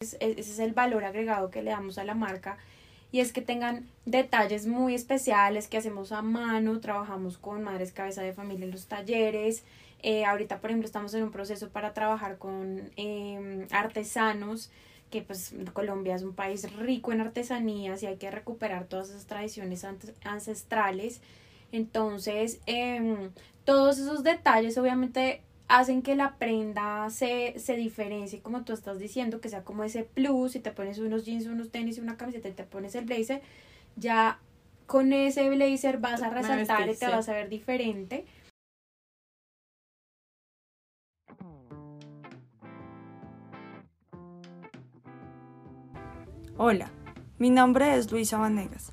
ese es el valor agregado que le damos a la marca y es que tengan detalles muy especiales que hacemos a mano, trabajamos con madres cabeza de familia en los talleres, eh, ahorita por ejemplo estamos en un proceso para trabajar con eh, artesanos, que pues Colombia es un país rico en artesanías y hay que recuperar todas esas tradiciones ancestrales. Entonces, eh, todos esos detalles obviamente hacen que la prenda se, se diferencie, como tú estás diciendo, que sea como ese plus, si te pones unos jeans, unos tenis y una camiseta y te pones el blazer, ya con ese blazer vas a resaltar y te vas a ver diferente. Hola, mi nombre es Luisa Vanegas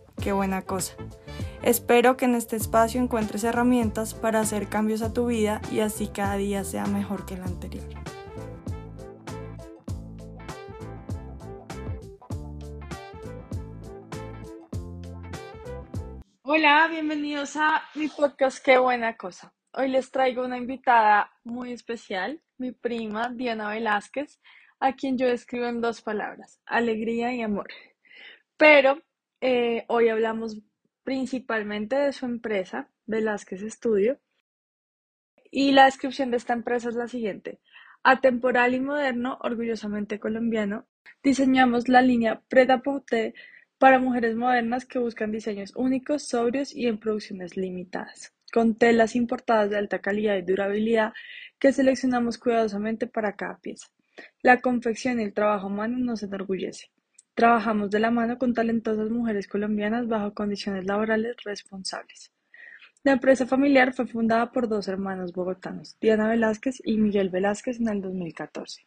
qué buena cosa. Espero que en este espacio encuentres herramientas para hacer cambios a tu vida y así cada día sea mejor que el anterior. Hola, bienvenidos a mi podcast Qué buena cosa. Hoy les traigo una invitada muy especial, mi prima Diana Velázquez, a quien yo escribo en dos palabras, alegría y amor. Pero eh, hoy hablamos principalmente de su empresa, Velázquez Estudio. Y la descripción de esta empresa es la siguiente. Atemporal y moderno, orgullosamente colombiano, diseñamos la línea Preta para mujeres modernas que buscan diseños únicos, sobrios y en producciones limitadas, con telas importadas de alta calidad y durabilidad que seleccionamos cuidadosamente para cada pieza. La confección y el trabajo humano nos enorgullece. Trabajamos de la mano con talentosas mujeres colombianas bajo condiciones laborales responsables. La empresa familiar fue fundada por dos hermanos bogotanos, Diana Velázquez y Miguel Velázquez, en el 2014.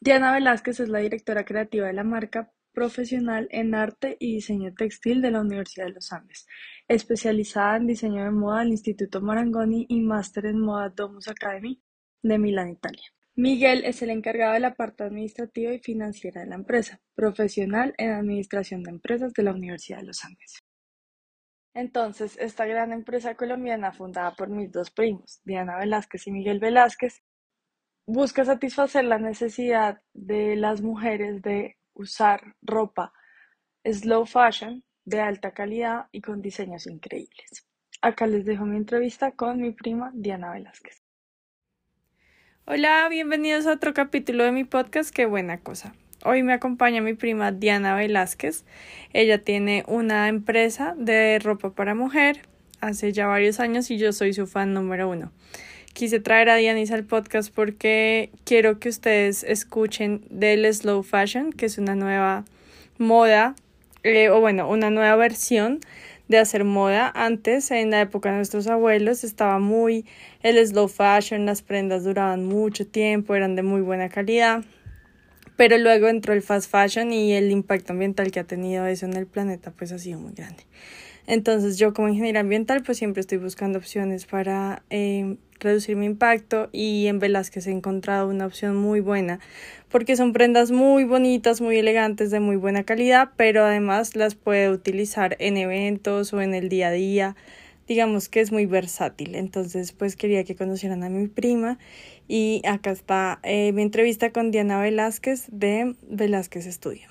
Diana Velázquez es la directora creativa de la marca profesional en arte y diseño textil de la Universidad de los Andes, especializada en diseño de moda del Instituto Marangoni y máster en moda Domus Academy de Milán, Italia. Miguel es el encargado de la parte administrativa y financiera de la empresa, profesional en administración de empresas de la Universidad de los Andes. Entonces, esta gran empresa colombiana fundada por mis dos primos, Diana Velázquez y Miguel Velázquez, busca satisfacer la necesidad de las mujeres de usar ropa slow fashion de alta calidad y con diseños increíbles. Acá les dejo mi entrevista con mi prima Diana Velázquez. Hola, bienvenidos a otro capítulo de mi podcast, qué buena cosa. Hoy me acompaña mi prima Diana Velázquez. Ella tiene una empresa de ropa para mujer hace ya varios años y yo soy su fan número uno. Quise traer a Dianis al podcast porque quiero que ustedes escuchen del slow fashion, que es una nueva moda, eh, o bueno, una nueva versión de hacer moda. Antes, en la época de nuestros abuelos, estaba muy el slow fashion, las prendas duraban mucho tiempo, eran de muy buena calidad. Pero luego entró el fast fashion y el impacto ambiental que ha tenido eso en el planeta pues ha sido muy grande. Entonces yo como ingeniera ambiental pues siempre estoy buscando opciones para eh, reducir mi impacto y en Velázquez he encontrado una opción muy buena porque son prendas muy bonitas, muy elegantes, de muy buena calidad, pero además las puede utilizar en eventos o en el día a día. Digamos que es muy versátil. Entonces, pues quería que conocieran a mi prima. Y acá está eh, mi entrevista con Diana Velázquez de Velázquez Estudio.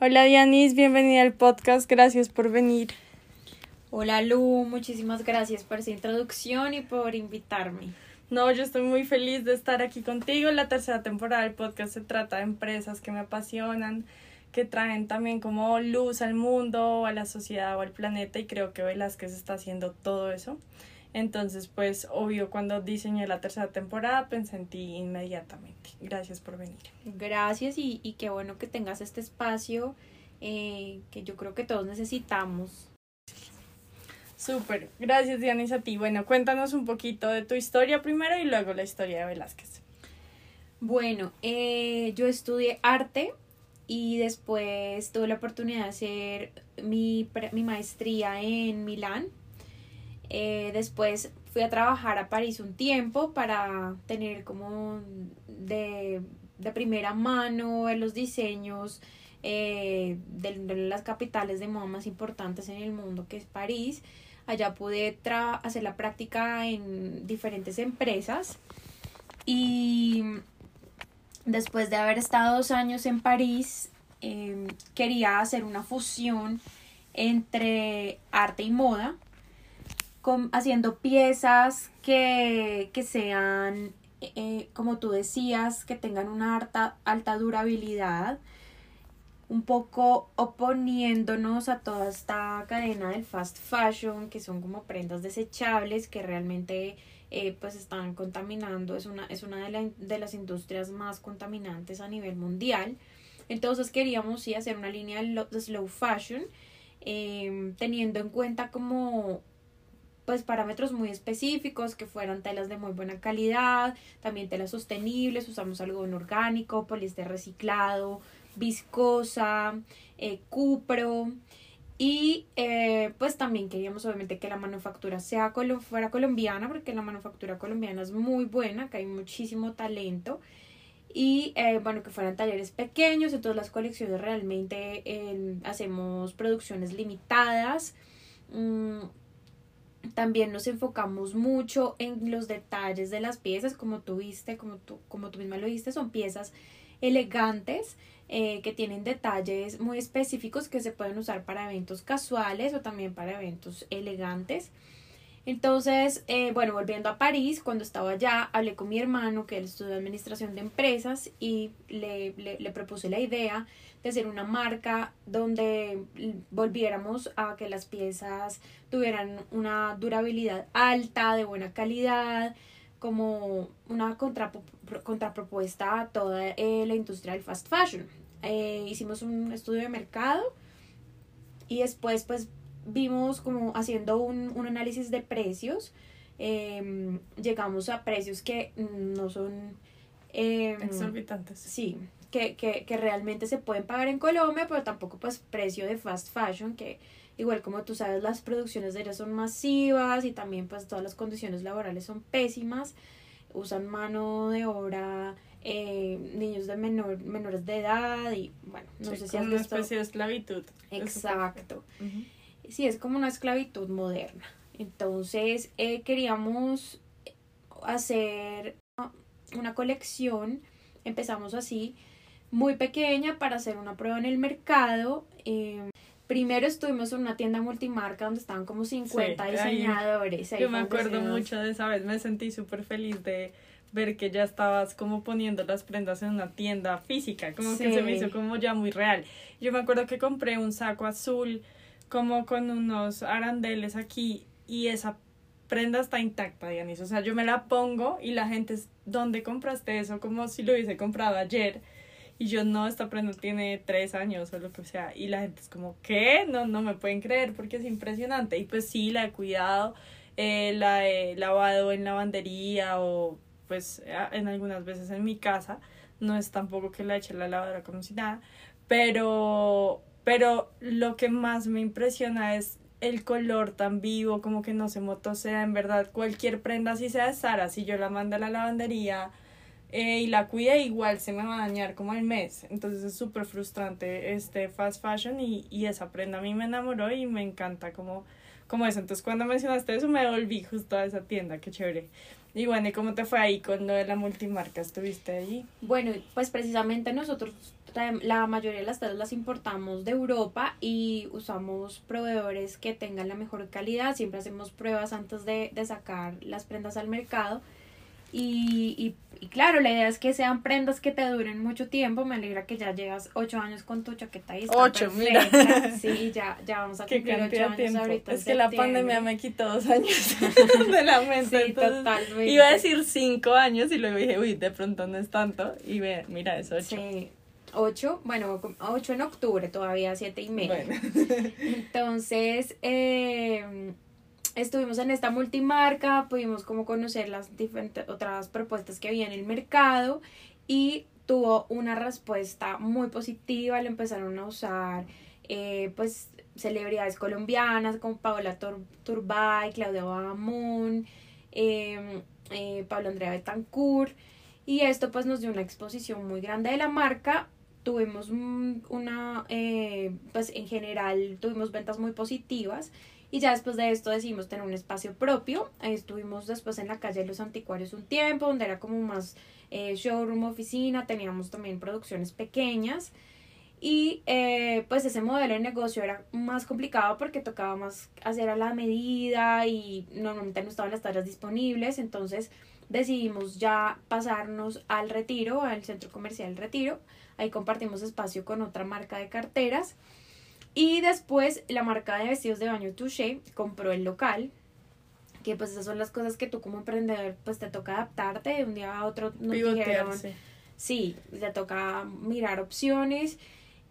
Hola Dianis, bienvenida al podcast. Gracias por venir. Hola Lu, muchísimas gracias por esa introducción y por invitarme. No, yo estoy muy feliz de estar aquí contigo. La tercera temporada del podcast se trata de empresas que me apasionan, que traen también como luz al mundo, a la sociedad o al planeta y creo que Velázquez está haciendo todo eso. Entonces, pues, obvio, cuando diseñé la tercera temporada pensé en ti inmediatamente. Gracias por venir. Gracias y, y qué bueno que tengas este espacio eh, que yo creo que todos necesitamos Súper, gracias Dianis a ti. Bueno, cuéntanos un poquito de tu historia primero y luego la historia de Velázquez. Bueno, eh, yo estudié arte y después tuve la oportunidad de hacer mi, mi maestría en Milán. Eh, después fui a trabajar a París un tiempo para tener como de, de primera mano los diseños eh, de, las capitales de moda más importantes en el mundo, que es París. Allá pude hacer la práctica en diferentes empresas y después de haber estado dos años en París, em, quería hacer una fusión entre arte y moda, haciendo piezas que, sean, eh, como tú decías, que tengan una alta, alta durabilidad, un poco oponiéndonos a toda esta cadena del fast fashion, que son como prendas desechables que realmente eh, pues están contaminando, es una, es una de, de, las industrias más contaminantes a nivel mundial. Entonces queríamos sí hacer una línea de slow fashion, em, teniendo en cuenta como pues parámetros muy específicos que fueran telas de muy buena calidad, también telas sostenibles, usamos algodón orgánico, poliéster reciclado, viscosa, eh, cupro. Y eh, pues también queríamos obviamente que la manufactura sea fuera colombiana porque la manufactura colombiana es muy buena, que hay muchísimo talento. Y eh, bueno que fueran talleres pequeños, en todas las colecciones realmente hacemos producciones limitadas. Mm, también nos enfocamos mucho en los detalles de las piezas, como tú viste, como tú, como tú misma lo viste, son piezas elegantes eh, que tienen detalles muy específicos que se pueden usar para eventos casuales o también para eventos elegantes. Entonces, eh, bueno, volviendo a París, cuando estaba allá, hablé con mi hermano, que él estudió administración de empresas, y le, le, le, propuse la idea de hacer una marca donde volviéramos a que las piezas tuvieran una durabilidad alta, de buena calidad, como una contrapropuesta a toda eh, la industria del fast fashion. Eh, hicimos un estudio de mercado y después pues vimos como haciendo un, un análisis de precios, em, llegamos a precios que no son... Em, Exorbitantes. Sí, que, que, que realmente se pueden pagar en Colombia, pero tampoco pues precio de fast fashion, que igual como tú sabes las producciones de ellas son masivas y también pues todas las condiciones laborales son pésimas, usan mano de obra eh, niños de menor, menores de edad y bueno, no sé si es una especie de esclavitud. Exacto. Sí, es como una esclavitud moderna. Entonces eh, queríamos hacer una colección, empezamos así, muy pequeña para hacer una prueba en el mercado. Em, primero estuvimos en una tienda multimarca donde estaban como 50 diseñadores. yo me acuerdo mucho de esa vez, me sentí súper feliz de ver que ya estabas como poniendo las prendas en una tienda física, como que se me hizo como ya muy real. Yo me acuerdo que compré un saco azul como con unos arandeles aquí y esa prenda está intacta, Dianis. O sea, yo me la pongo y la gente es, ¿dónde compraste eso? Como si lo hubiese comprado ayer. Y yo, no, esta prenda tiene tres años o lo que sea. Y la gente es como, ¿qué? No, no me pueden creer porque es impresionante. Y pues sí, la he cuidado, eh, la he lavado en lavandería o pues en algunas veces en mi casa, no es tampoco que la eche la lavadora como si nada, pero, pero lo que más me impresiona es el color tan vivo, como que no se motosea, en verdad, cualquier prenda, si sea de Sara, si yo la mando a la lavandería eh, y la cuide, igual se me va a dañar como al mes, entonces es súper frustrante este fast fashion y, y esa prenda a mí me enamoró y me encanta como, como eso, entonces cuando mencionaste eso me volví justo a esa tienda, qué chévere. Y bueno, ¿y cómo te fue ahí con de la multimarca? ¿Estuviste allí? Bueno, pues precisamente nosotros la mayoría de las telas las importamos de Europa y usamos proveedores que tengan la mejor calidad. Siempre hacemos pruebas antes de, de sacar las prendas al mercado y, y, claro, la idea es que sean prendas que te duren mucho tiempo. Me alegra que ya llevas ocho años con tu chaqueta y está Ocho, mira. Sí, ya, ya vamos a cumplir ocho años ahorita. Es que la pandemia me quitó dos años de la mente. Sí, totalmente. Iba a decir cinco años y luego dije, uy, de pronto no es tanto. Y ve, mira, es ocho. Sí. Ocho, bueno, ocho en octubre, todavía siete y medio. Bueno. Entonces, eh, estuvimos en esta multimarca, pudimos como conocer las diferentes otras propuestas que había en el mercado y tuvo una respuesta muy positiva, lo empezaron a usar eh, pues celebridades colombianas como Paola Turbay, Claudia Bahamón, em, eh, Pablo Andrea Betancourt y esto pues nos dio una exposición muy grande de la marca. Tuvimos una eh, pues en general tuvimos ventas muy positivas y ya después de esto decidimos tener un espacio propio. Estuvimos después en la calle de los anticuarios un tiempo, donde era como más eh, showroom, oficina, teníamos también producciones pequeñas. Y eh, pues ese modelo de negocio era más complicado porque tocaba más hacer a la medida y normalmente no estaban las tallas disponibles. Entonces decidimos ya pasarnos al retiro, al centro comercial Retiro. Ahí compartimos espacio con otra marca de carteras. Y después la marca de vestidos de baño Touché compró el local, que pues esas son las cosas que tú como emprendedor pues te toca adaptarte de un día a otro. Nos dijeron, sí, te toca mirar opciones.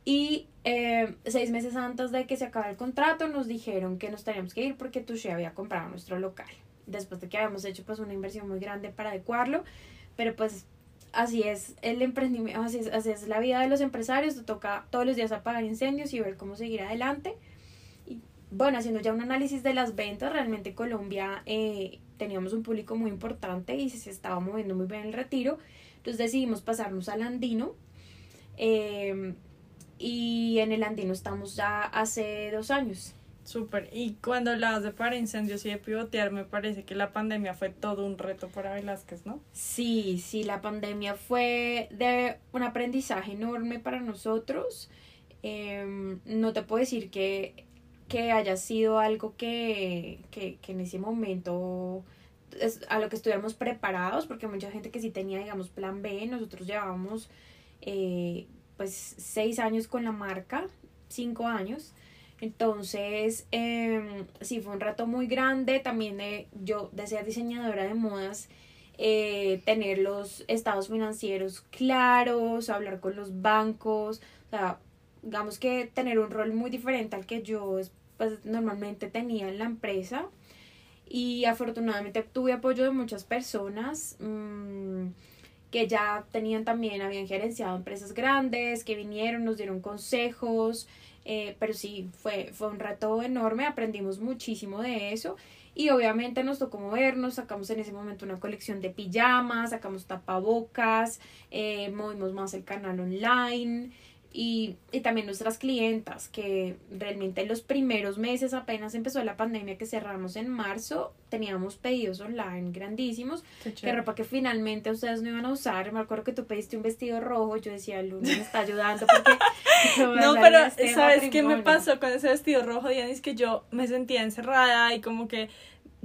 Y eh, seis meses antes de que se acabe el contrato nos dijeron que nos teníamos que ir porque Touché había comprado nuestro local. Después de que habíamos hecho pues una inversión muy grande para adecuarlo, pero pues así es el emprendimiento, así así es la vida de los empresarios, te toca todos los días apagar incendios y ver cómo seguir adelante. Y bueno, haciendo ya un análisis de las ventas, realmente Colombia eh, teníamos un público muy importante y se estaba moviendo muy bien el retiro, entonces decidimos pasarnos al andino. Em, y en el andino estamos ya hace dos años. Súper. Y cuando hablabas de para incendios y de pivotear, me parece que la pandemia fue todo un reto para Velázquez, ¿no? Sí, sí, la pandemia fue de un aprendizaje enorme para nosotros. Em, no te puedo decir que, que haya sido algo que, que, que en ese momento es a lo que estuviéramos preparados, porque mucha gente que sí tenía, digamos, plan B, nosotros llevábamos eh, pues seis años con la marca, cinco años. Entonces, eh, sí, fue un rato muy grande. También de, yo, de ser diseñadora de modas, eh, tener los estados financieros claros, hablar con los bancos, o sea, digamos que tener un rol muy diferente al que yo pues, normalmente tenía en la empresa. Y afortunadamente tuve apoyo de muchas personas. Mm, que ya tenían también, habían gerenciado empresas grandes, que vinieron, nos dieron consejos, eh, pero sí, fue, fue un reto enorme, aprendimos muchísimo de eso. Y obviamente nos tocó movernos, sacamos en ese momento una colección de pijamas, sacamos tapabocas, eh, movimos más el canal online, y, y, también nuestras clientas, que realmente en los primeros meses, apenas empezó la pandemia que cerramos en marzo, teníamos pedidos online grandísimos, que ropa que finalmente ustedes no iban a usar. Me acuerdo que tú pediste un vestido rojo, yo decía, Luna me está ayudando porque... no, pero este ¿sabes qué me pasó con ese vestido rojo, Diana? Es que yo me sentía encerrada y como que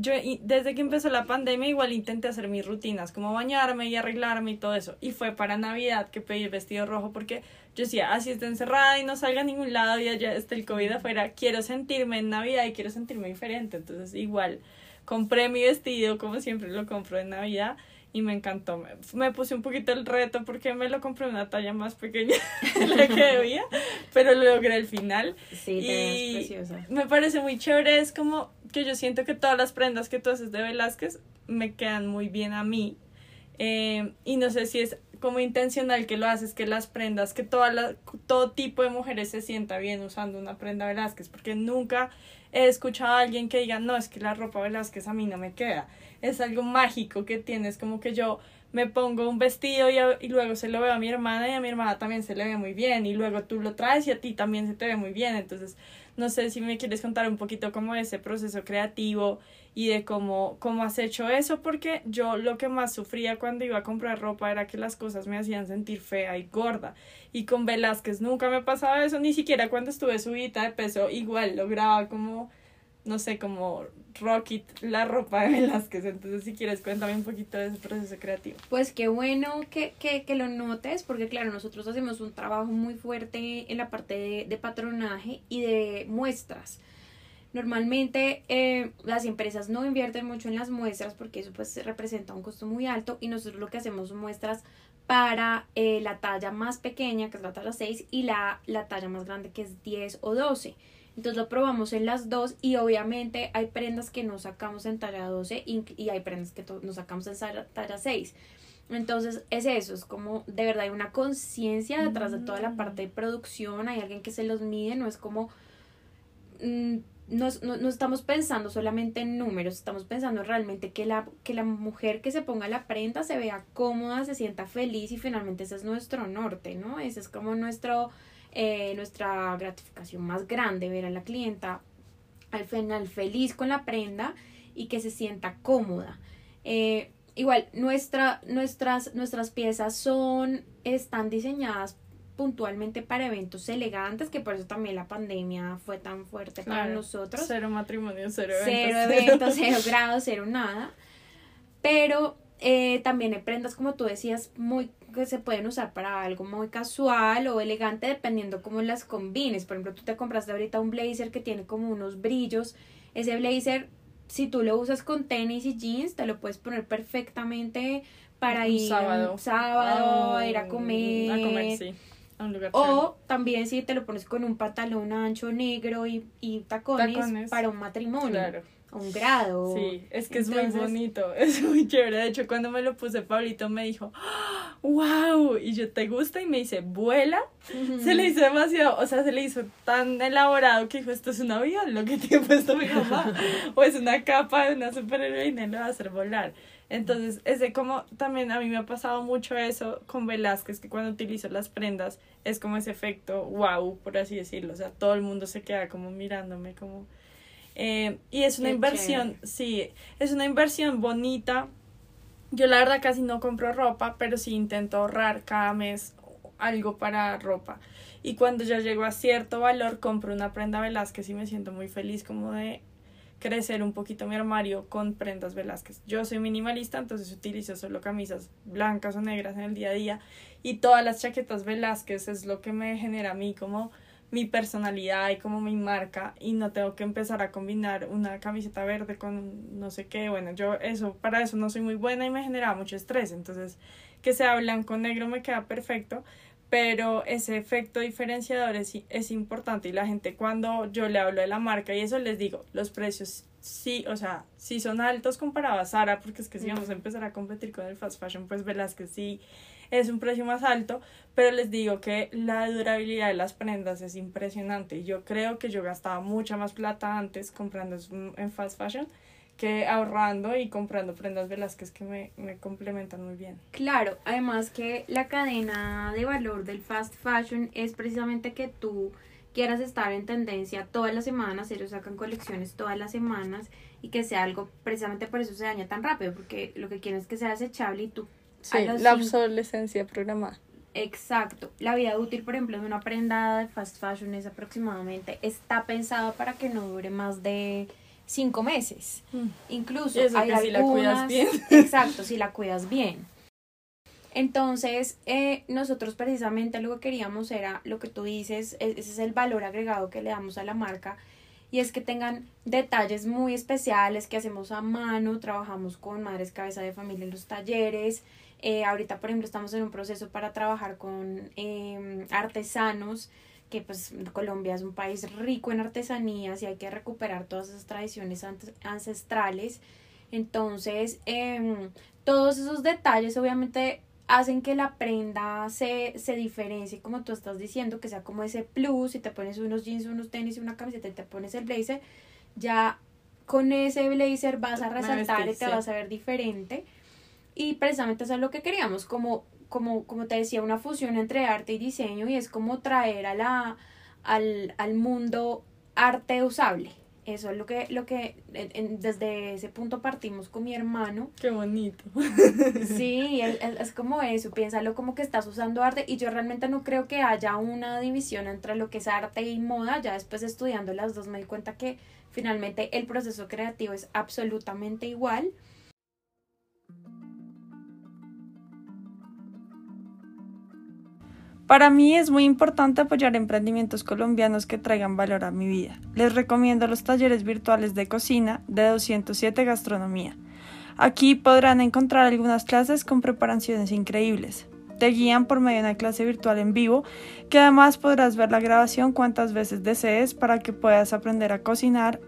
yo desde que empezó la pandemia igual intenté hacer mis rutinas, como bañarme y arreglarme y todo eso. Y fue para Navidad que pedí el vestido rojo porque yo decía, así está encerrada y no salga a ningún lado y allá está el COVID afuera, quiero sentirme en Navidad y quiero sentirme diferente. Entonces igual compré mi vestido como siempre lo compro en Navidad y me encantó. Me, puse un poquito el reto porque me lo compré una talla más pequeña de la que debía, pero lo logré al final. Sí, y preciosa. Me parece muy chévere, es como que yo siento que todas las prendas que tú haces de Velázquez me quedan muy bien a mí. Eh, y no sé si es como intencional que lo haces, que las prendas, que toda la, todo tipo de mujeres se sienta bien usando una prenda Velázquez, porque nunca he escuchado a alguien que diga, no, es que la ropa Velázquez a mí no me queda. Es algo mágico que tienes, como que yo me pongo un vestido y, y, luego se lo veo a mi hermana y a mi hermana también se le ve muy bien y luego tú lo traes y a ti también se te ve muy bien. Entonces, no sé si me quieres contar un poquito cómo ese proceso creativo y de cómo, cómo has hecho eso, porque yo lo que más sufría cuando iba a comprar ropa era que las cosas me hacían sentir fea y gorda. Y con Velázquez nunca me pasaba eso, ni siquiera cuando estuve subida de peso, igual lograba como no sé, como Rocket, la ropa de Velázquez. Entonces, si quieres, cuéntame un poquito de ese proceso creativo. Pues qué bueno que, que, que lo notes, porque claro, nosotros hacemos un trabajo muy fuerte en la parte de, de patronaje y de muestras. Normalmente eh, las empresas no invierten mucho en las muestras porque eso pues representa un costo muy alto y nosotros lo que hacemos son muestras para eh, la talla más pequeña, que es la talla 6, y la, la talla más grande, que es 10 o 12. Entonces lo probamos en las dos y obviamente hay prendas que no sacamos en talla 12 y, hay prendas que nos sacamos en talla 6. Entonces es eso, es como de verdad hay una conciencia detrás de toda la Mm. parte de producción, hay alguien que se los mide, no es como... mm, no, es- no, no estamos pensando solamente en números, estamos pensando realmente que la, que la mujer que se ponga la prenda se vea cómoda, se sienta feliz y finalmente ese es nuestro norte, ¿no? Ese es como nuestro, eh, nuestra gratificación más grande, ver a la clienta al final feliz con la prenda y que se sienta cómoda. Eh, igual, nuestra, nuestras, nuestras piezas son, están diseñadas puntualmente para eventos elegantes, que por eso también la pandemia fue tan fuerte para nosotros. Cero matrimonio, cero, Cero eventos. eventos, cero grados, cero nada. Pero eh, también hay prendas, como tú decías, muy que se pueden usar para algo muy casual o elegante dependiendo cómo las combines. Por ejemplo, tú te compraste ahorita un blazer que tiene como unos brillos. Ese blazer, si tú lo usas con tenis y jeans, te lo puedes poner perfectamente para Un ir sábado. un sábado, ir a comer. A comer, sí. A un lugar chévere. O también si te lo pones con un pantalón ancho negro y, y tacones, Tacones. para un matrimonio, Claro. o un grado. Sí, es que es muy bonito, es muy chévere. De hecho, cuando me lo puse, Pablito me dijo, wow, y yo, ¿te gusta? Y me dice, vuela. Se le hizo demasiado, o sea, se le hizo tan elaborado que dijo, esto es un avión, lo que tiene puesto mi mamá. o es una capa de una superheroína y lo va a hacer volar. Entonces, ese como también a mí me ha pasado mucho eso con Velázquez, que cuando utilizo las prendas es como ese efecto wow, por así decirlo. O sea, todo el mundo se queda como mirándome, como... Eh, y es una Qué inversión, sí, es una inversión bonita. Yo la verdad casi no compro ropa, pero sí intento ahorrar cada mes algo para ropa. Y cuando ya llego a cierto valor, compro una prenda Velázquez y me siento muy feliz como de crecer un poquito mi armario con prendas Velázquez. Yo soy minimalista, entonces utilizo solo camisas blancas o negras en el día a día y todas las chaquetas Velázquez es lo que me genera a mí como mi personalidad y como mi marca y no tengo que empezar a combinar una camiseta verde con no sé qué, bueno, yo eso para eso no soy muy buena y me genera mucho estrés, entonces que sea blanco negro me queda perfecto, pero ese efecto diferenciador es, es importante y la gente cuando yo le hablo de la marca y eso les digo, los precios sí, o sea, sí son altos comparado a Sara, porque es que si vamos a empezar a competir con el fast fashion, pues Velázquez sí es un precio más alto, pero les digo que la durabilidad de las prendas es impresionante. Yo creo que yo gastaba mucha más plata antes comprando en fast fashion que ahorrando y comprando prendas Velázquez que me, me complementan muy bien. Claro, además que la cadena de valor del fast fashion es precisamente que tú quieras estar en tendencia todas las semanas, ellos sacan colecciones todas las semanas y que sea algo, precisamente por eso se daña tan rápido, porque lo que quieren es que sea desechable y tú... Sí, la obsolescencia programada. Exacto. La vida útil, por ejemplo, de una prenda de fast fashion es aproximadamente, está pensado para que no dure más de cinco meses. Incluso Y eso hay que si la cuidas algunas- bien. Exacto, si la cuidas bien. Entonces, eh, nosotros precisamente lo que queríamos era lo que tú dices, e- ese es el valor agregado que le damos a la marca y es que tengan detalles muy especiales que hacemos a mano, trabajamos con madres cabeza de familia en los talleres, eh, ahorita por ejemplo estamos en un proceso para trabajar con eh, artesanos, que pues Colombia es un país rico en artesanías y hay que recuperar todas esas tradiciones ancestrales. Entonces, em, todos esos detalles obviamente hacen que la prenda se, se diferencie, como tú estás diciendo, que sea como ese plus, si te pones unos jeans, unos tenis una camiseta y te pones el blazer, ya con ese blazer vas a resaltar y te sí. vas a ver diferente. Y precisamente eso es lo que queríamos, como, como, como te decía, una fusión entre arte y diseño y es como traer a la, al, al mundo arte usable. Eso es lo que, lo que en- desde ese punto partimos con mi hermano. Qué bonito. Sí, es- es como eso, piénsalo como que estás usando arte y yo realmente no creo que haya una división entre lo que es arte y moda, ya después estudiando las dos me di cuenta que finalmente el proceso creativo es absolutamente igual. Para mí es muy importante apoyar emprendimientos colombianos que traigan valor a mi vida. Les recomiendo los talleres virtuales de cocina de 207 Gastronomía. Aquí podrán encontrar algunas clases con preparaciones increíbles. Te guían por medio de una clase virtual en vivo, que además podrás ver la grabación cuantas veces desees para que puedas aprender a cocinar,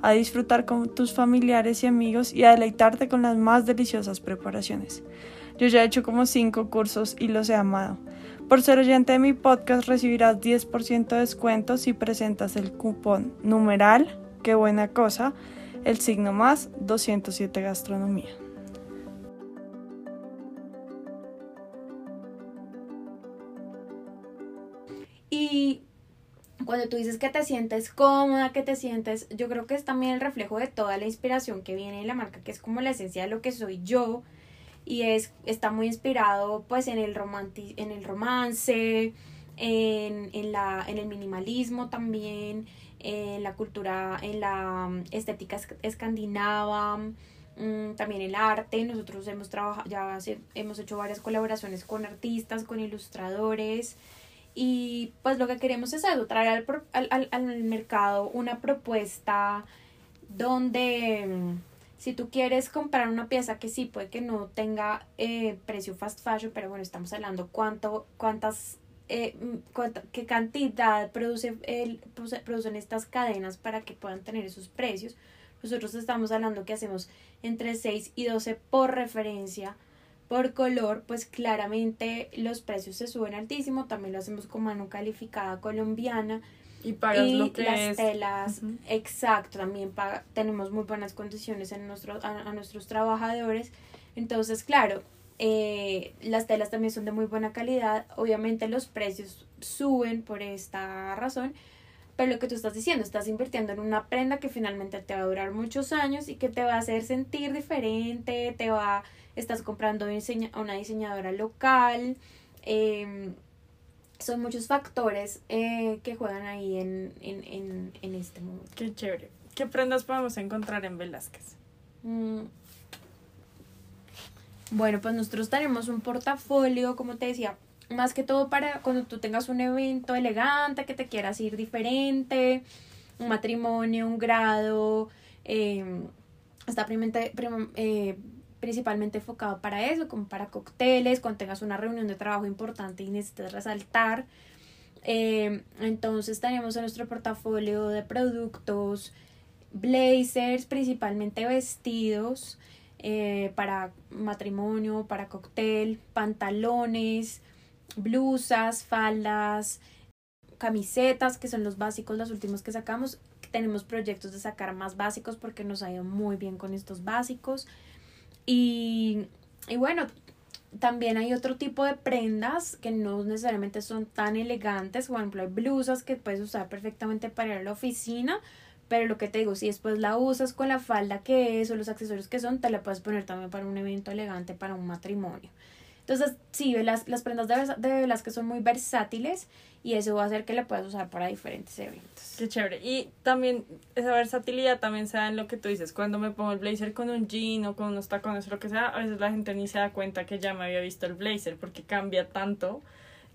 a disfrutar con tus familiares y amigos y a deleitarte con las más deliciosas preparaciones. Yo ya he hecho como cinco cursos y los he amado. Por ser oyente de mi podcast recibirás 10% de descuento si presentas el cupón numeral, qué buena cosa, el signo más 207 gastronomía. Y cuando tú dices que te sientes cómoda, que te sientes, yo creo que es también el reflejo de toda la inspiración que viene de la marca, que es como la esencia de lo que soy yo y es, está muy inspirado pues en el, romanti en el romance, en, en, la, en el minimalismo también, en la cultura, en la mm, estética escandinava, mm, también el arte. Nosotros hemos trabajado, ya hemos hecho varias colaboraciones con artistas, con ilustradores. Y pues lo que queremos es eso, traer al, al, al mercado una propuesta donde si tú quieres comprar una pieza que sí puede que no tenga eh, precio fast fashion, pero bueno, estamos hablando cuánto, cuántas, eh, qué cantidad produce el, producen estas cadenas para que puedan tener esos precios. Nosotros estamos hablando que hacemos entre 6 y 12 por referencia por color, pues claramente los precios se suben altísimo. También lo hacemos con mano calificada colombiana. Y para lo que las telas, exacto, también tenemos muy buenas condiciones en nuestro, a, nuestros trabajadores. Entonces, claro, eh, las telas también son de muy buena calidad. Obviamente los precios suben por esta razón. Pero lo que tú estás diciendo, estás invirtiendo en una prenda que finalmente te va a durar muchos años y que te va a hacer sentir diferente, te va, estás comprando una diseñadora local. Eh, son muchos factores eh, que juegan ahí en, en, en, en, este mundo. Qué chévere. ¿Qué prendas podemos encontrar en Velázquez? Mm. Bueno, pues nosotros tenemos un portafolio, como te decía, más que todo para cuando tú tengas un evento elegante, que te quieras ir diferente, un matrimonio, un grado, eh, está eh, principalmente enfocado para eso, como para cócteles, cuando tengas una reunión de trabajo importante y necesites resaltar. Eh, entonces tenemos en nuestro portafolio de productos blazers, principalmente vestidos eh, para matrimonio, para cóctel, pantalones, blusas, faldas, camisetas, que son los básicos, los últimos que sacamos. Tenemos proyectos de sacar más básicos porque nos ha ido muy bien con estos básicos. Y, y bueno, también hay otro tipo de prendas que no necesariamente son tan elegantes. Por ejemplo, hay blusas que puedes usar perfectamente para ir a la oficina. Pero lo que te digo, si después la usas con la falda que es o los accesorios que son, te la puedes poner también para un evento elegante, para un matrimonio. Entonces, sí, las, las prendas de, de que son muy versátiles y eso va a hacer que la puedas usar para diferentes eventos. Qué chévere. Y también esa versatilidad también se da en lo que tú dices. Cuando me pongo el blazer con un jean o con unos tacones o lo que sea, a veces la gente ni se da cuenta que ya me había visto el blazer porque cambia tanto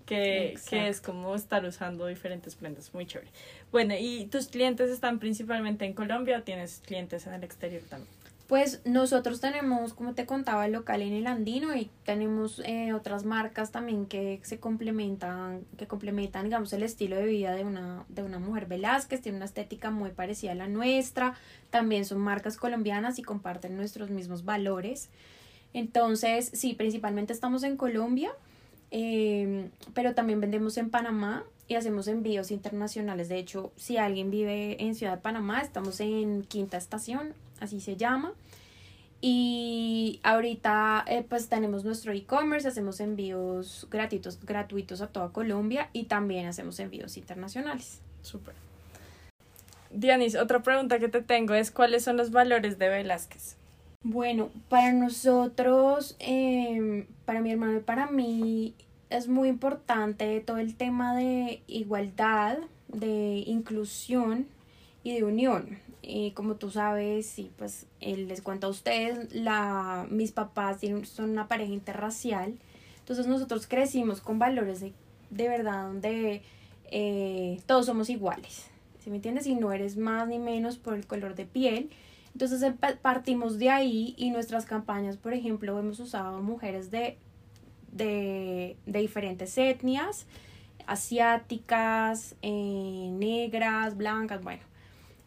que, que es como estar usando diferentes prendas. Muy chévere. Bueno, ¿y tus clientes están principalmente en Colombia o tienes clientes en el exterior también? Pues nosotros tenemos, como te contaba, el local en el Andino y tenemos eh, otras marcas también que se complementan, que complementan, digamos, el estilo de vida de una, de una mujer Velázquez, tiene una estética muy parecida a la nuestra, también son marcas colombianas y comparten nuestros mismos valores. Entonces, sí, principalmente estamos en Colombia, em, pero también vendemos en Panamá y hacemos envíos internacionales. De hecho, si alguien vive en Ciudad de Panamá, estamos en Quinta Estación, así se llama. Y ahorita eh, pues tenemos nuestro e-commerce, hacemos envíos gratuitos, gratuitos a toda Colombia y también hacemos envíos internacionales. Súper. Dianis, otra pregunta que te tengo es ¿cuáles son los valores de Velázquez? Bueno, para nosotros, em, para mi hermano y para mí es muy importante todo el tema de igualdad, de inclusión y de unión. Y como tú sabes, y pues les cuento a ustedes, la, mis papás son una pareja interracial. Entonces nosotros crecimos con valores de, de verdad donde eh, todos somos iguales. ¿Sí me entiendes? Y no eres más ni menos por el color de piel. Entonces partimos de ahí y nuestras campañas, por ejemplo, hemos usado mujeres de, de, de diferentes etnias, asiáticas, eh, negras, blancas, bueno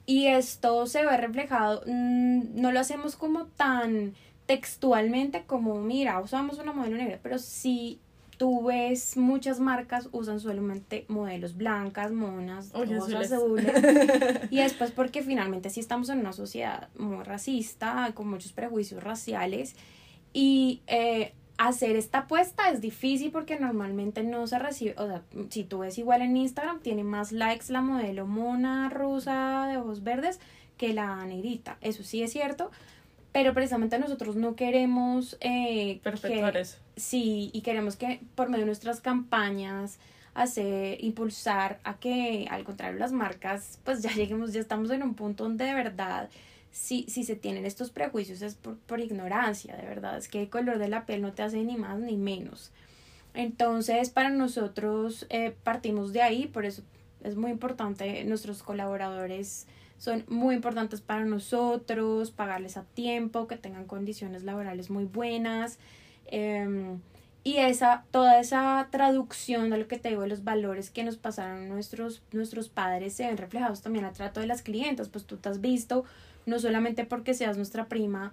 y esto se ve reflejado, mm, no lo hacemos como tan textualmente como, mira, usamos una modelo negra, pero si tú ves muchas marcas usan solamente modelos blancas, monas, azules. y después porque finalmente sí estamos en una sociedad muy racista, con muchos prejuicios raciales. Y eh, hacer esta apuesta es difícil porque normalmente no se recibe, o sea, si tú ves igual en Instagram, tiene más likes la modelo mona rusa de ojos verdes que la negrita. Eso sí es cierto, pero precisamente nosotros no queremos eh, perpetuar eso. Sí, y queremos que por medio de nuestras campañas hacer, impulsar a que al contrario las marcas pues ya lleguemos, ya estamos en un punto donde de verdad si, si se tienen estos prejuicios es por, por ignorancia, de verdad, es que el color de la piel no te hace ni más ni menos. Entonces, para nosotros eh, partimos de ahí, por eso es muy importante nuestros colaboradores son muy importantes para nosotros, pagarles a tiempo, que tengan condiciones laborales muy buenas. Em, y esa, toda esa traducción de lo que te digo, de los valores que nos pasaron nuestros, nuestros padres se ven reflejados también al trato de las clientas. Pues tú te has visto, no solamente porque seas nuestra prima,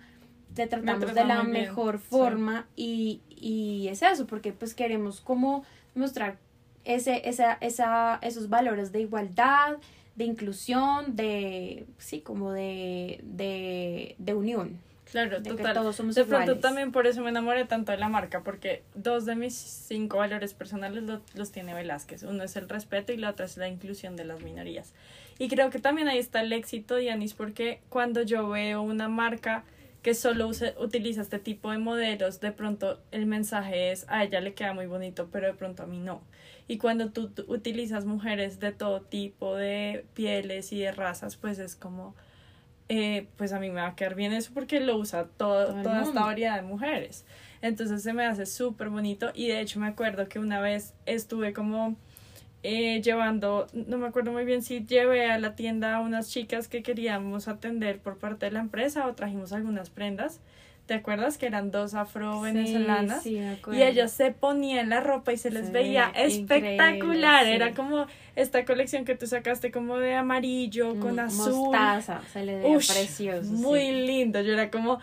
te tratamos de la mejor forma y, y es eso, porque pues queremos como mostrar ese, esa, esa, esos valores de igualdad, de inclusión, de, sí, como de, de, de unión. Claro, de total. todos somos de pronto también por eso me enamoré tanto de la marca, porque dos de mis cinco valores personales los tiene Velázquez. Uno es el respeto y la otra es la inclusión de las minorías. Y creo que también ahí está el éxito, Dianis, porque cuando yo veo una marca que solo utiliza este tipo de modelos, de pronto el mensaje es a ella le queda muy bonito, pero de pronto a mí no. Y cuando tú, utilizas mujeres de todo tipo de pieles y de razas, pues es como, eh, pues a mí me va a quedar bien eso porque lo usa todo, toda esta variedad de mujeres. Entonces se me hace súper bonito y de hecho me acuerdo que una vez estuve como eh, llevando, no me acuerdo muy bien si llevé a la tienda a unas chicas que queríamos atender por parte de la empresa o trajimos algunas prendas ¿Te acuerdas que eran dos afro-venezolanas? Sí, y ellos se ponían la ropa y se les veía espectacular. Era como esta colección que tú sacaste como de amarillo con azul. Mostaza, se le veía precioso. Muy lindo. Yo era como,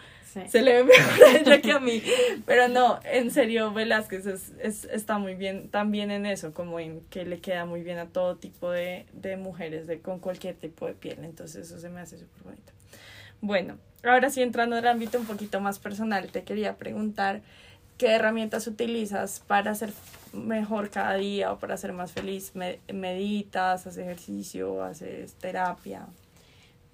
se le ve mejor a ella que a mí. Pero no, en serio, Velázquez es, es, está muy bien también en eso, como en que le queda muy bien a todo tipo de, de mujeres, de con cualquier tipo de piel. Entonces eso se me hace súper bonito. Bueno, ahora sí entrando en el ámbito un poquito más personal, te quería preguntar qué herramientas utilizas para ser mejor cada día o para ser más feliz. ¿Meditas, haces ejercicio, haces terapia?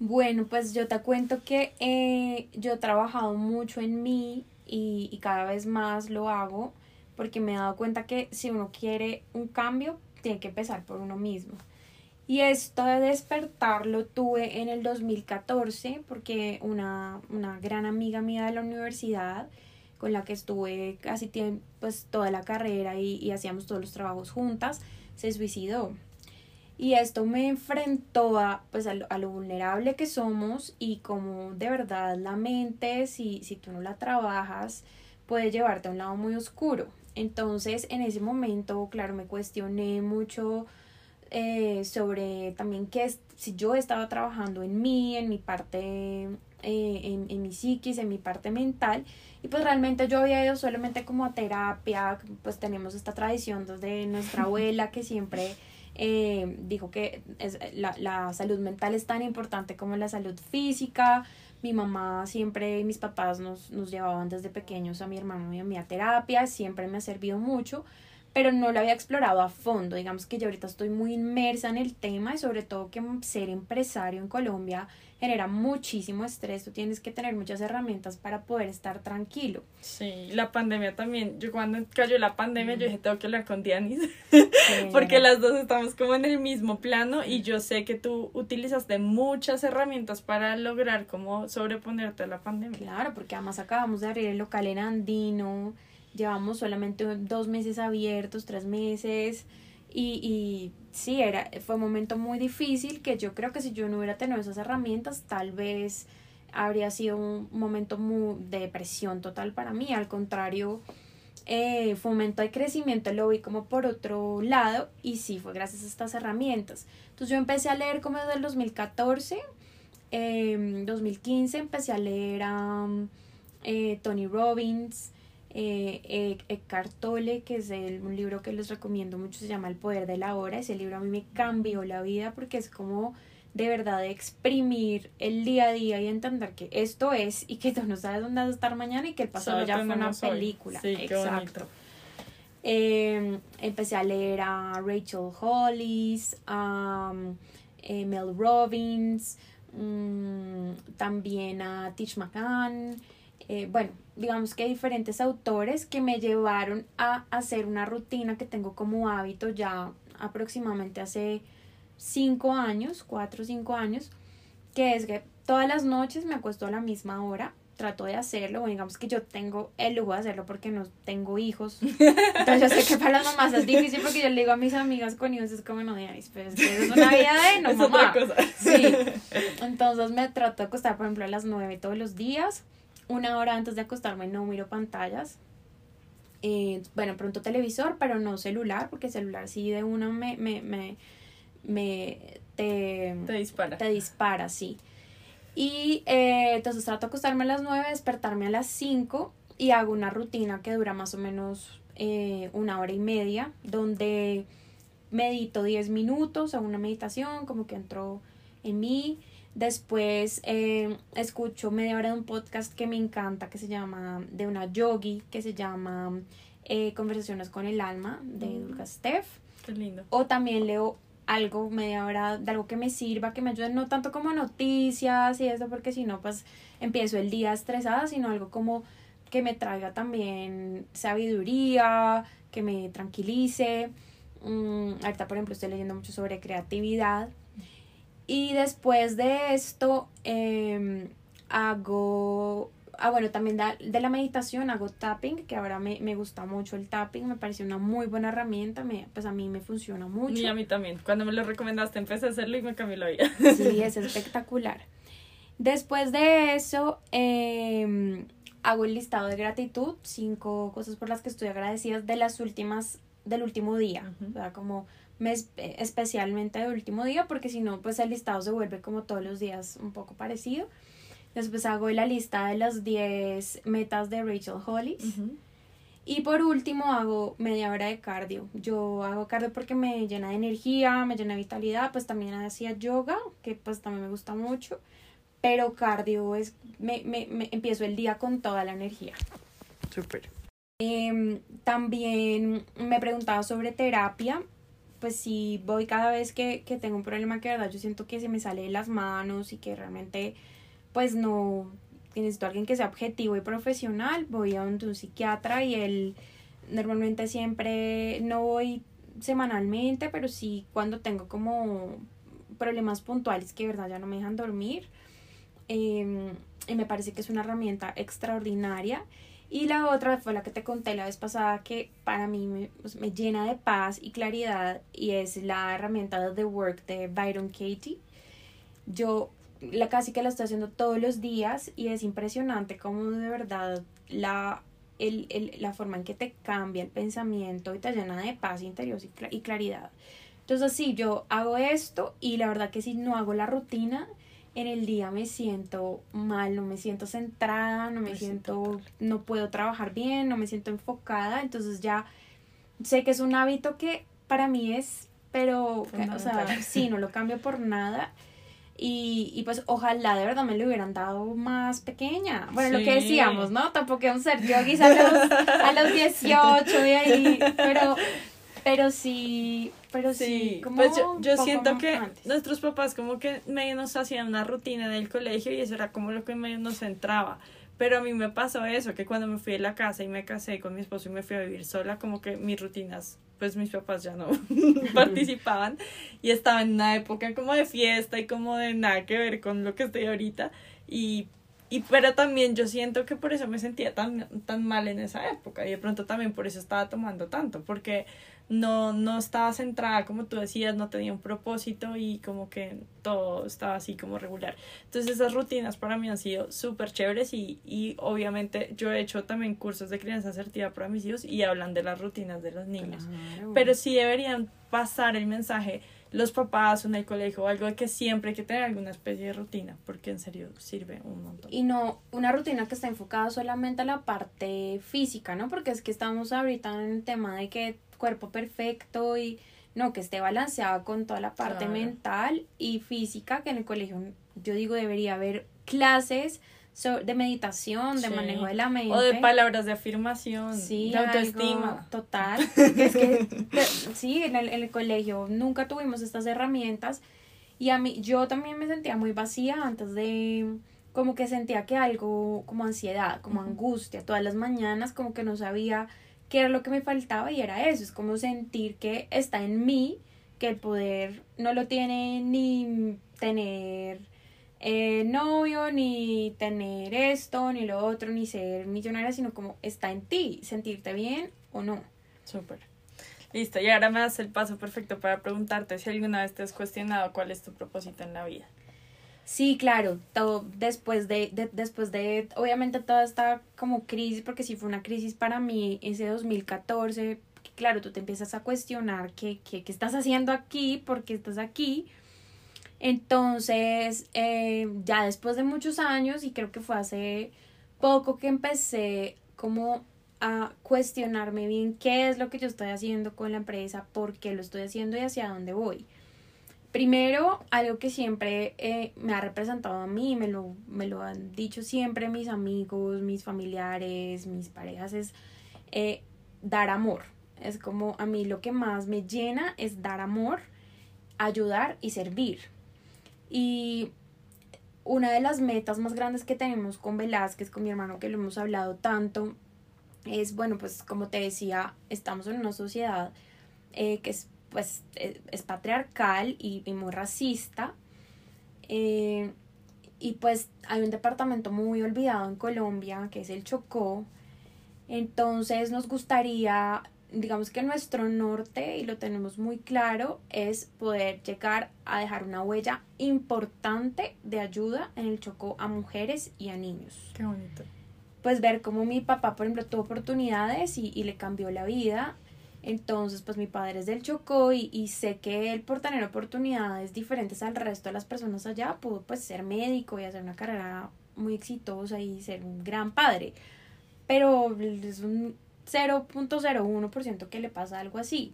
Bueno, pues yo te cuento que eh, yo he trabajado mucho en mí y, y cada vez más lo hago porque me he dado cuenta que si uno quiere un cambio, tiene que empezar por uno mismo. Y esto de despertar lo tuve en el 2014 porque una, una gran amiga mía de la universidad con la que estuve casi pues toda la carrera y, y hacíamos todos los trabajos juntas, se suicidó. Y esto me enfrentó a, pues, a, lo, vulnerable que somos y como de verdad la mente, si, si tú no la trabajas, puede llevarte a un lado muy oscuro. Entonces, en ese momento, claro, me cuestioné mucho eh, sobre también que si yo estaba trabajando en mí, en mi parte, eh, en, en mi psiquis, en mi parte mental, y pues realmente yo había ido solamente como a terapia, pues tenemos esta tradición desde nuestra abuela que siempre eh, dijo que es, la, la salud mental es tan importante como la salud física. Mi mamá siempre, mis papás nos, nos llevaban desde pequeños a mi hermano y a mí a terapia, siempre me ha servido mucho pero no lo había explorado a fondo. Digamos que yo ahorita estoy muy inmersa en el tema y sobre todo que ser empresario en Colombia genera muchísimo estrés, tú tienes que tener muchas herramientas para poder estar tranquilo. Sí, la pandemia también, yo cuando cayó la pandemia yo dije tengo que hablar con Dianis, porque las dos estamos como en el mismo plano y yo sé que tú utilizaste muchas herramientas para lograr como sobreponerte a la pandemia. Claro, porque además acabamos de abrir el local en Andino, llevamos solamente dos meses abiertos, tres meses. Y, y sí, era, fue un momento muy difícil que yo creo que si yo no hubiera tenido esas herramientas, tal vez habría sido un momento de depresión total para mí. Al contrario, eh, fue un momento de crecimiento, lo vi como por otro lado y sí, fue gracias a estas herramientas. Entonces yo empecé a leer como desde el 2014, eh, 2015 empecé a leer a eh, Tony Robbins, eh, Eckhart Tolle, que es el, un libro que les recomiendo mucho, se llama El Poder de la Hora. Ese libro a mí me cambió la vida porque es como de verdad exprimir el día a día y entender que esto es y que tú no sabes dónde vas a estar mañana y que el pasado ya fue una película. Sí, Exacto. Eh, empecé a leer a Rachel Hollis, a eh, Mel Robbins, mm, también a Tish McCann. Eh, bueno, digamos que diferentes autores que me llevaron a hacer una rutina que tengo como hábito ya aproximadamente hace cinco años, cuatro o cinco años, que es que todas las noches me acuesto a la misma hora, trato de hacerlo, digamos que yo tengo el lujo de hacerlo porque no tengo hijos, entonces yo sé que para las mamás es difícil porque yo le digo a mis amigas con hijos, es como no digáis, pero es que es una vida de no, mamá. Sí, entonces me trato de acostar, por ejemplo, a las nueve todos los días, una hora antes de acostarme no miro pantallas, eh, bueno, pronto televisor, pero no celular, porque celular sí de uno me, me, me me te, te dispara. Te dispara, sí. Y eh, entonces trato de acostarme a las 9, despertarme a las 5 y hago una rutina que dura más o menos eh, una hora y media, donde medito 10 minutos, hago una meditación, como que entro en mí. Después eh, escucho media hora de un podcast que me encanta, que se llama, de una yogi, que se llama Conversaciones con el Alma, de mm. Dulga Steph. Qué lindo. O también leo algo, media hora de algo que me sirva, que me ayude, no tanto como noticias y eso, porque si no, pues empiezo el día estresada, sino algo como que me traiga también sabiduría, que me tranquilice. Mm, ahorita, por ejemplo, estoy leyendo mucho sobre creatividad. Y después de esto, em, hago Ah, bueno, también de la meditación hago tapping, que ahora me, me, gusta mucho el tapping, me parece una muy buena herramienta, me, pues a mí me funciona mucho. Y a mí también, cuando me lo recomendaste empecé a hacerlo y me cambió la vida. Sí, es espectacular. Después de eso, eh, hago el listado de gratitud, cinco cosas por las que estoy agradecida de las últimas, del último día, o sea, como mes, especialmente del último día, porque si no, pues el listado se vuelve como todos los días un poco parecido. Después hago la lista de las 10 metas de Rachel Hollis. Y por último hago media hora de cardio. Yo hago cardio porque me llena de energía, me llena de vitalidad. Pues también hacía yoga, que pues también me gusta mucho. Pero cardio es, me, me, me empiezo el día con toda la energía. Súper. Em, también me preguntaba sobre terapia. Pues si voy cada vez que, que tengo un problema que verdad yo siento que se me sale de las manos y que realmente pues no necesito a alguien que sea objetivo y profesional, voy a un, psiquiatra y él normalmente siempre no voy semanalmente, pero sí cuando tengo como problemas puntuales que de verdad ya no me dejan dormir. Em, y me parece que es una herramienta extraordinaria. Y la otra fue la que te conté la vez pasada que para mí me, me llena de paz y claridad y es la herramienta de The Work de Byron Katie. Yo la casi que la estoy haciendo todos los días y es impresionante cómo de verdad la, el, el, la forma en que te cambia el pensamiento y te llena de paz interior y claridad. Entonces, sí, yo hago esto y la verdad que si no hago la rutina, en el día me siento mal, no me siento centrada, no me siento, no puedo trabajar bien, no me siento enfocada, entonces ya sé que es un hábito que para mí es, pero, o sea, sí, no lo cambio por nada y, y pues ojalá de verdad me lo hubieran dado más pequeña. Bueno, lo que decíamos, ¿no? Tampoco un ser yo a los, a los 18 y ahí, pero, pero sí, pero sí, como pues yo, yo siento que nuestros papás como que medio nos hacían una rutina del colegio y eso era como lo que medio nos centraba. Pero a mí me pasó eso, que cuando me fui de la casa y me casé con mi esposo y me fui a vivir sola, como que mis rutinas pues mis papás ya no participaban y estaba en una época como de fiesta y como de nada que ver con lo que estoy ahorita y, y pero también yo siento que por eso me sentía tan, tan mal en esa época y de pronto también por eso estaba tomando tanto porque no, no estaba centrada, como tú decías, no tenía un propósito y como que todo estaba así como regular. Entonces esas rutinas para mí han sido súper chéveres y, y obviamente yo he hecho también cursos de crianza asertiva para mis hijos y hablan de las rutinas de los niños. Pero sí deberían pasar el mensaje los papás en el colegio o algo de que siempre hay que tener alguna especie de rutina, porque en serio sirve un montón. Y no una rutina que está enfocada solamente a la parte física, ¿no? Porque es que estamos ahorita en el tema de que cuerpo perfecto y no, que esté balanceado con toda la parte mental y física, que en el colegio yo digo debería haber clases de meditación, de manejo de la mente. O de palabras de afirmación, de autoestima. total. es que, sí, en el, en el colegio nunca tuvimos estas herramientas y a mí, yo también me sentía muy vacía antes de, como que sentía que algo, como ansiedad, como angustia, todas las mañanas como que no sabía qué era lo que me faltaba y era eso, es como sentir que está en mí, que el poder no lo tiene ni tener eh, novio, ni tener esto, ni lo otro, ni ser millonaria, sino como está en ti, sentirte bien o no. Súper. Listo, y ahora me das el paso perfecto para preguntarte si alguna vez te has cuestionado cuál es tu propósito en la vida. Sí, claro, todo después de, de, después de, obviamente toda esta como crisis, porque sí fue una crisis para mí ese 2014, claro, tú te empiezas a cuestionar qué, qué, qué estás haciendo aquí, por qué estás aquí, entonces, eh, ya después de muchos años, y creo que fue hace poco que empecé como a cuestionarme bien qué es lo que yo estoy haciendo con la empresa, por qué lo estoy haciendo y hacia dónde voy. Primero, algo que siempre eh, me ha representado a mí, me lo, me lo han dicho siempre mis amigos, mis familiares, mis parejas, es eh, dar amor. Es como a mí lo que más me llena es dar amor, ayudar y servir. Y una de las metas más grandes que tenemos con Velázquez, con mi hermano, que lo hemos hablado tanto, es, bueno, pues como te decía, estamos en una sociedad eh, que es, pues, eh, es, patriarcal y, muy racista. Eh, y pues hay un departamento muy olvidado en Colombia, que es el Chocó. Entonces nos gustaría digamos que nuestro norte, y lo tenemos muy claro, es poder llegar a dejar una huella importante de ayuda en el Chocó a mujeres y a niños. Qué bonito. Pues ver cómo mi papá, por ejemplo, tuvo oportunidades y, y le cambió la vida. Entonces, pues mi padre es del Chocó y, y, sé que él por tener oportunidades diferentes al resto de las personas allá pudo pues ser médico y hacer una carrera muy exitosa y ser un gran padre. Pero es un 0.01% que le pasa algo así.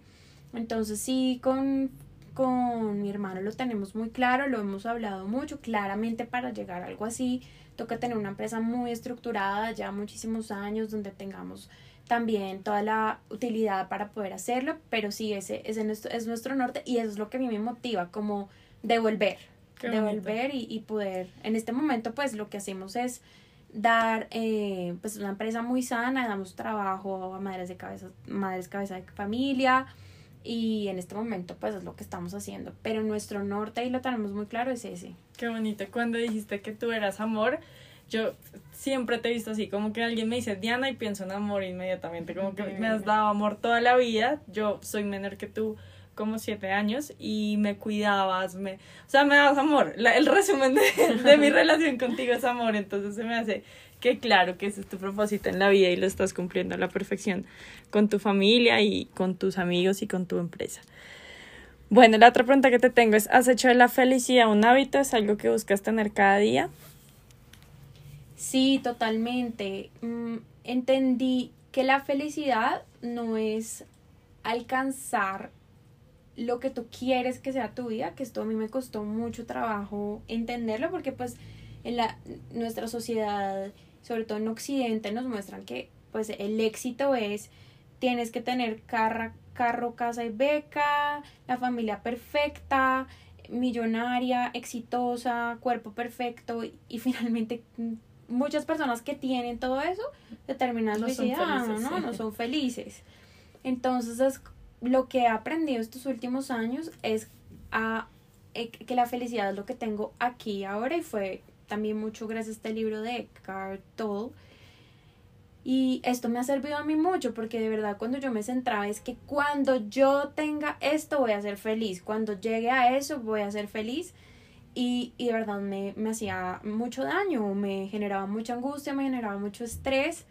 Entonces sí, con, con mi hermano lo tenemos muy claro, lo hemos hablado mucho, claramente para llegar a algo así toca tener una empresa muy estructurada, ya muchísimos años, donde tengamos también toda la utilidad para poder hacerlo, pero sí, ese, ese es nuestro norte y eso es lo que a mí me motiva, como devolver, devolver y, y poder, en este momento pues lo que hacemos es dar eh, pues una empresa muy sana, damos trabajo a madres de cabeza, madres cabeza de familia y en este momento pues es lo que estamos haciendo, pero nuestro norte y lo tenemos muy claro es ese. Qué bonito, cuando dijiste que tú eras amor, yo siempre te he visto así, como que alguien me dice Diana y pienso en amor inmediatamente, como que me has dado amor toda la vida, yo soy menor que tú como siete años y me cuidabas, me, o sea, me dabas amor. el resumen de, de mi relación contigo es amor, entonces se me hace que claro que ese es tu propósito en la vida y lo estás cumpliendo a la perfección con tu familia y con tus amigos y con tu empresa. Bueno, la otra pregunta que te tengo es, ¿has hecho de la felicidad un hábito? ¿Es algo que buscas tener cada día? Sí, totalmente. Mm, entendí que la felicidad no es alcanzar lo que tú quieres que sea tu vida, que esto a mí me costó mucho trabajo entenderlo porque pues en la, nuestra sociedad, sobre todo en Occidente, nos muestran que pues el éxito es tienes que tener carro, carro, casa y beca, la familia perfecta, millonaria, exitosa, cuerpo perfecto y, finalmente muchas personas que tienen todo eso determinan no felicidad, ¿no? No son felices. Entonces es lo que he aprendido estos últimos años es a, eh, que la felicidad es lo que tengo aquí ahora y fue también mucho gracias a este libro de Eckhart Tolle. Y esto me ha servido a mí mucho porque de verdad cuando yo me centraba es que cuando yo tenga esto voy a ser feliz, cuando llegue a eso voy a ser feliz. Y, y de verdad me, me hacía mucho daño, me generaba mucha angustia, me generaba mucho estrés.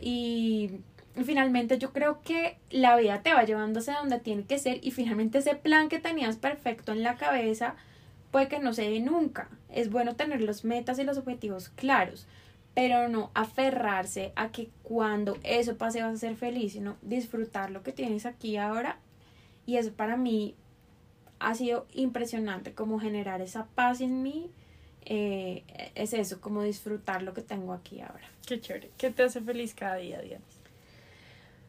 Y finalmente yo creo que la vida te va llevando hacia donde tiene que ser y finalmente ese plan que tenías perfecto en la cabeza puede que no se dé nunca. Es bueno tener los metas y los objetivos claros, pero no aferrarse a que cuando eso pase vas a ser feliz, sino disfrutar lo que tienes aquí ahora. Y eso para mí ha sido impresionante, como generar esa paz en mí. Eh, es eso, como disfrutar lo que tengo aquí ahora. Qué chévere. ¿Qué te hace feliz cada día, Diana?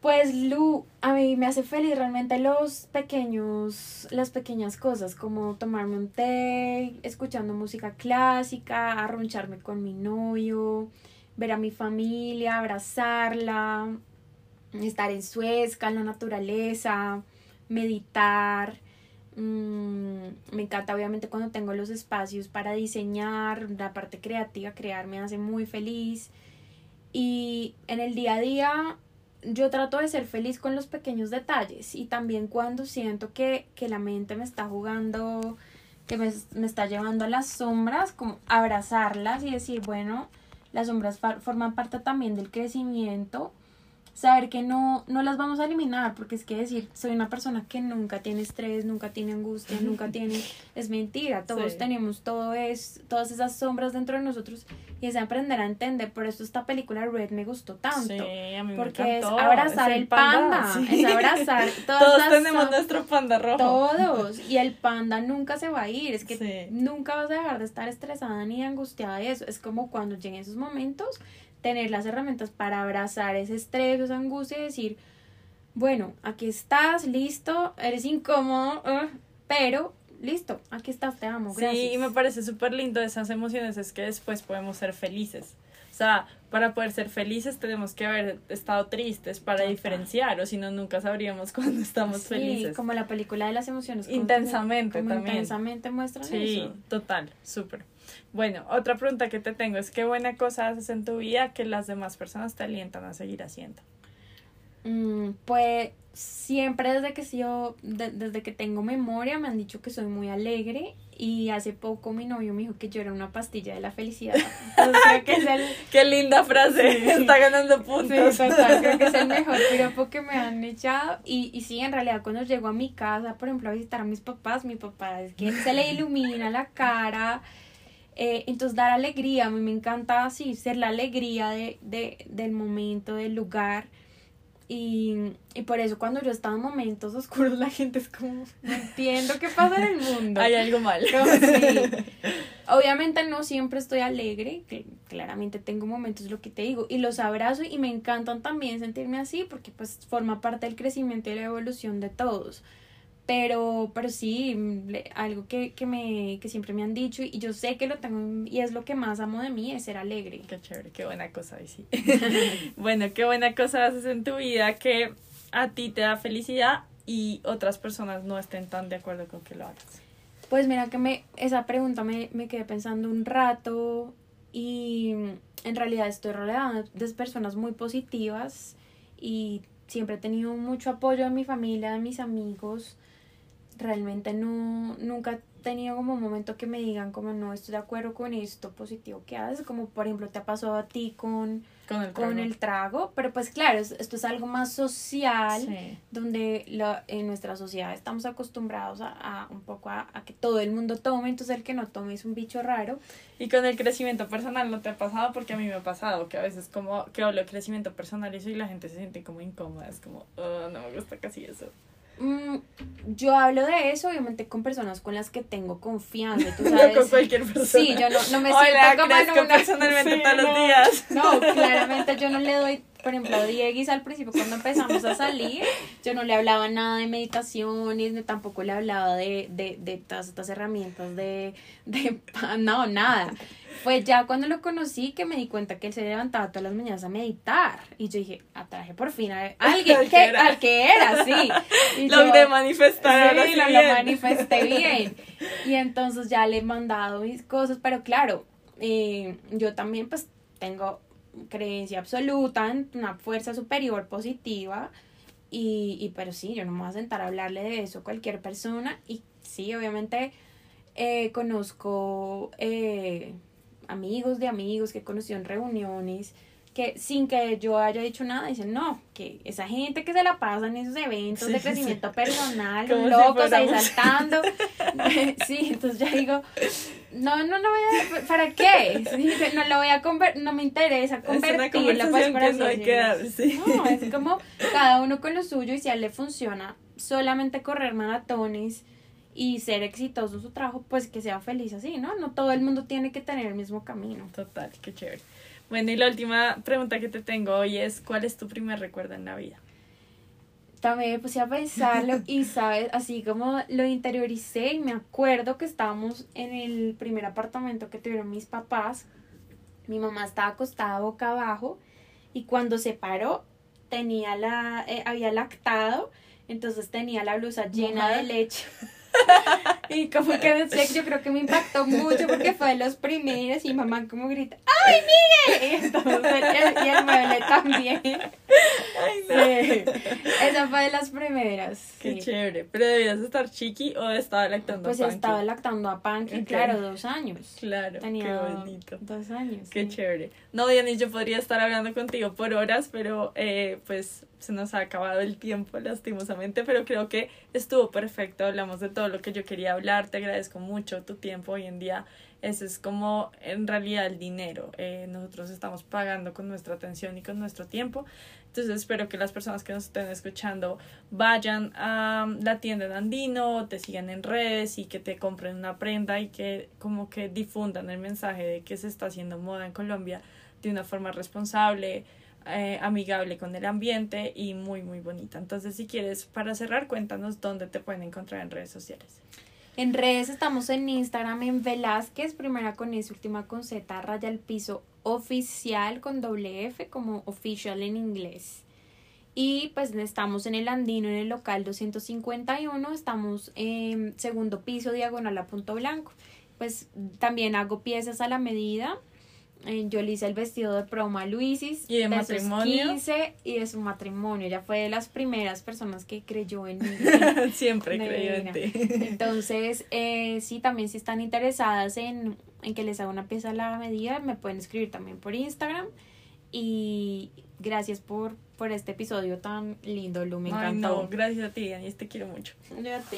Pues Lu, a mí me hace feliz realmente los pequeños, las pequeñas cosas, como tomarme un té, escuchando música clásica, arroncharme con mi novio, ver a mi familia, abrazarla, estar en Suezca, en la naturaleza, meditar. Mm, me encanta obviamente cuando tengo los espacios para diseñar, la parte creativa, crear me hace muy feliz. Y en el día a día yo trato de ser feliz con los pequeños detalles y también cuando siento que, que la mente me está jugando, que me, me, está llevando a las sombras, como abrazarlas y decir, bueno, las sombras forman parte también del crecimiento saber que no, no las vamos a eliminar, porque es que decir, soy una persona que nunca tiene estrés, nunca tiene angustia, nunca tiene, es mentira, todos tenemos todo es, todas esas sombras dentro de nosotros y es aprender a entender, por eso esta película Red me gustó tanto, porque es abrazar el panda, es abrazar, todos tenemos nuestro panda rojo, todos, y el panda nunca se va a ir, es que nunca vas a dejar de estar estresada ni angustiada de eso, es como cuando lleguen esos momentos, tener las herramientas para abrazar ese estrés, esa angustia y decir, bueno, aquí estás, listo, eres incómodo, uh, pero listo, aquí estás, te amo. Gracias. Sí, y me parece súper lindo esas emociones, es que después podemos ser felices. O sea, para poder ser felices tenemos que haber estado tristes para diferenciar, o si no, nunca sabríamos cuando estamos sí, felices. como la película de las emociones. Intensamente como, también. Intensamente muestran sí, eso. total, súper. Bueno, otra pregunta que te tengo es, ¿qué buena cosa haces en tu vida que las demás personas te alientan a seguir haciendo? Mm, pues siempre desde que yo, desde que tengo memoria me han dicho que soy muy alegre y hace poco mi novio me dijo que yo era una pastilla de la felicidad. Qué linda frase, está ganando puntos. Sí, total, creo que es el mejor piropo que me han echado y, y sí, en realidad cuando llego a mi casa, por ejemplo, a visitar a mis papás, mi papá es que se le ilumina la cara eh, entonces dar alegría, a mí me encanta así, ser la alegría de, de, del momento, del lugar. Y, y por eso cuando yo estaba en momentos oscuros la gente es como, no entiendo qué pasa en el mundo. Hay algo mal. Obviamente no siempre estoy alegre, claramente tengo momentos, lo que te digo, y los abrazo y me encantan también sentirme así porque pues forma parte del crecimiento y la evolución de todos. Pero, pero sí, mm, algo que, que, me, que siempre me han dicho y yo sé que lo tengo y es lo que más amo de mí, es ser alegre. Qué chévere, qué buena cosa, sí. bueno, qué buena cosa haces en tu vida que a ti te da felicidad y otras personas no estén tan de acuerdo con que lo hagas. Pues mira que me, esa pregunta me, me quedé pensando un rato y en realidad estoy rodeada de personas muy positivas y siempre he tenido mucho apoyo de mi familia, de mis amigos realmente no, nunca he tenido como un momento que me digan como no estoy de acuerdo con esto positivo que haces, como por ejemplo te ha pasado a ti con, con el, trago. pero pues claro, esto es algo más social, donde la, en nuestra sociedad estamos acostumbrados a, a un poco a, a, que todo el mundo tome, entonces el que no tome es un bicho raro. Y con el crecimiento personal no te ha pasado, porque a mí me ha pasado, que a veces como que hablo de crecimiento personal y eso y la gente se siente como incómoda, es como, oh, no me gusta casi eso. Mm, yo hablo de eso, obviamente, con personas con las que tengo confianza. ¿tú sabes? Con cualquier persona. Sí, yo no, no me siento como en una... personalmente todos los días. No, claramente yo no le doy, por ejemplo, a Dieguis al principio cuando empezamos a salir, yo no le hablaba nada de meditaciones, ni tampoco le hablaba de, de, de todas estas herramientas de, de... No, nada. Fue ya cuando lo conocí que me di cuenta que él se levantaba todas las mañanas a meditar. Y yo dije, atraje por fin a alguien que, al que era, sí. Y Logré manifestar. Sí, lo, lo manifesté bien. Y entonces ya le he mandado mis cosas, pero claro, eh, yo también pues tengo creencia absoluta en una fuerza superior positiva. Y, y pero sí, yo no me voy a sentar a hablarle de eso a cualquier persona. Y sí, obviamente eh, conozco... Eh, amigos de amigos que conoció en reuniones que sin que yo haya dicho nada, dicen, no, que esa gente que se la pasa en esos eventos de crecimiento personal, locos ahí saltando. sí, entonces ya digo, no, no, no voy a, ¿para qué? no lo voy a conver no me interesa convertirla pues para no, hay que sí. no, es como cada uno con lo suyo y si a él le funciona solamente correr maratones y ser exitoso en su trabajo, pues que sea feliz así, ¿no? No todo el mundo tiene que tener el mismo camino. Total, qué chévere. Bueno, y la última pregunta que te tengo hoy es, ¿cuál es tu primer recuerdo en la vida? También me puse a pensarlo y, ¿sabes? Así como lo interioricé y me acuerdo que estábamos en el primer apartamento que tuvieron mis papás. Mi mamá estaba acostada boca abajo y cuando se paró tenía la, eh, había lactado, entonces tenía la blusa llena de leche. y como que yo creo que me impactó mucho porque fue de los primeros y mamá como grita, ¡ay, mire! Y, entonces, y el mueble también. Ay, no. Esa fue de las primeras. Qué chévere. ¿Pero debías estar chiqui o estaba lactando pues a Panky? Pues estaba lactando a Panky, claro, dos años. Claro, Tenía qué bonito. Dos años. Qué chévere. No, Dianis, yo podría estar hablando contigo por horas, pero eh, pues se nos ha acabado el tiempo, lastimosamente, pero creo que estuvo perfecto. Hablamos de todo lo que yo quería hablar. Te agradezco mucho tu tiempo hoy en día. Ese es como en realidad el dinero. Eh, nosotros estamos pagando con nuestra atención y con nuestro tiempo. Entonces espero que las personas que nos estén escuchando vayan a la tienda de Andino, te sigan en redes y que te compren una prenda y que como que difundan el mensaje de que se está haciendo moda en Colombia de una forma responsable, eh, amigable con el ambiente y muy muy bonita. Entonces si quieres para cerrar cuéntanos dónde te pueden encontrar en redes sociales. En redes estamos en Instagram en Velázquez, primera con S, última con Z, raya el piso oficial con doble F como official en inglés. Y pues estamos en el Andino, en el local 251, estamos en segundo piso diagonal a punto blanco. Pues también hago piezas a la medida yo le hice el vestido de promo a Luisis. ¿Y de, matrimonio? y de su matrimonio. Ella fue de las primeras personas que creyó en mí. Siempre creyó en ti. Entonces, eh, sí, también si están interesadas en, en que les haga una pieza a la medida, me pueden escribir también por Instagram. Y gracias por, por este episodio tan lindo, Lu, me Ay, no, gracias a ti, Anis, te quiero mucho. Yo a ti.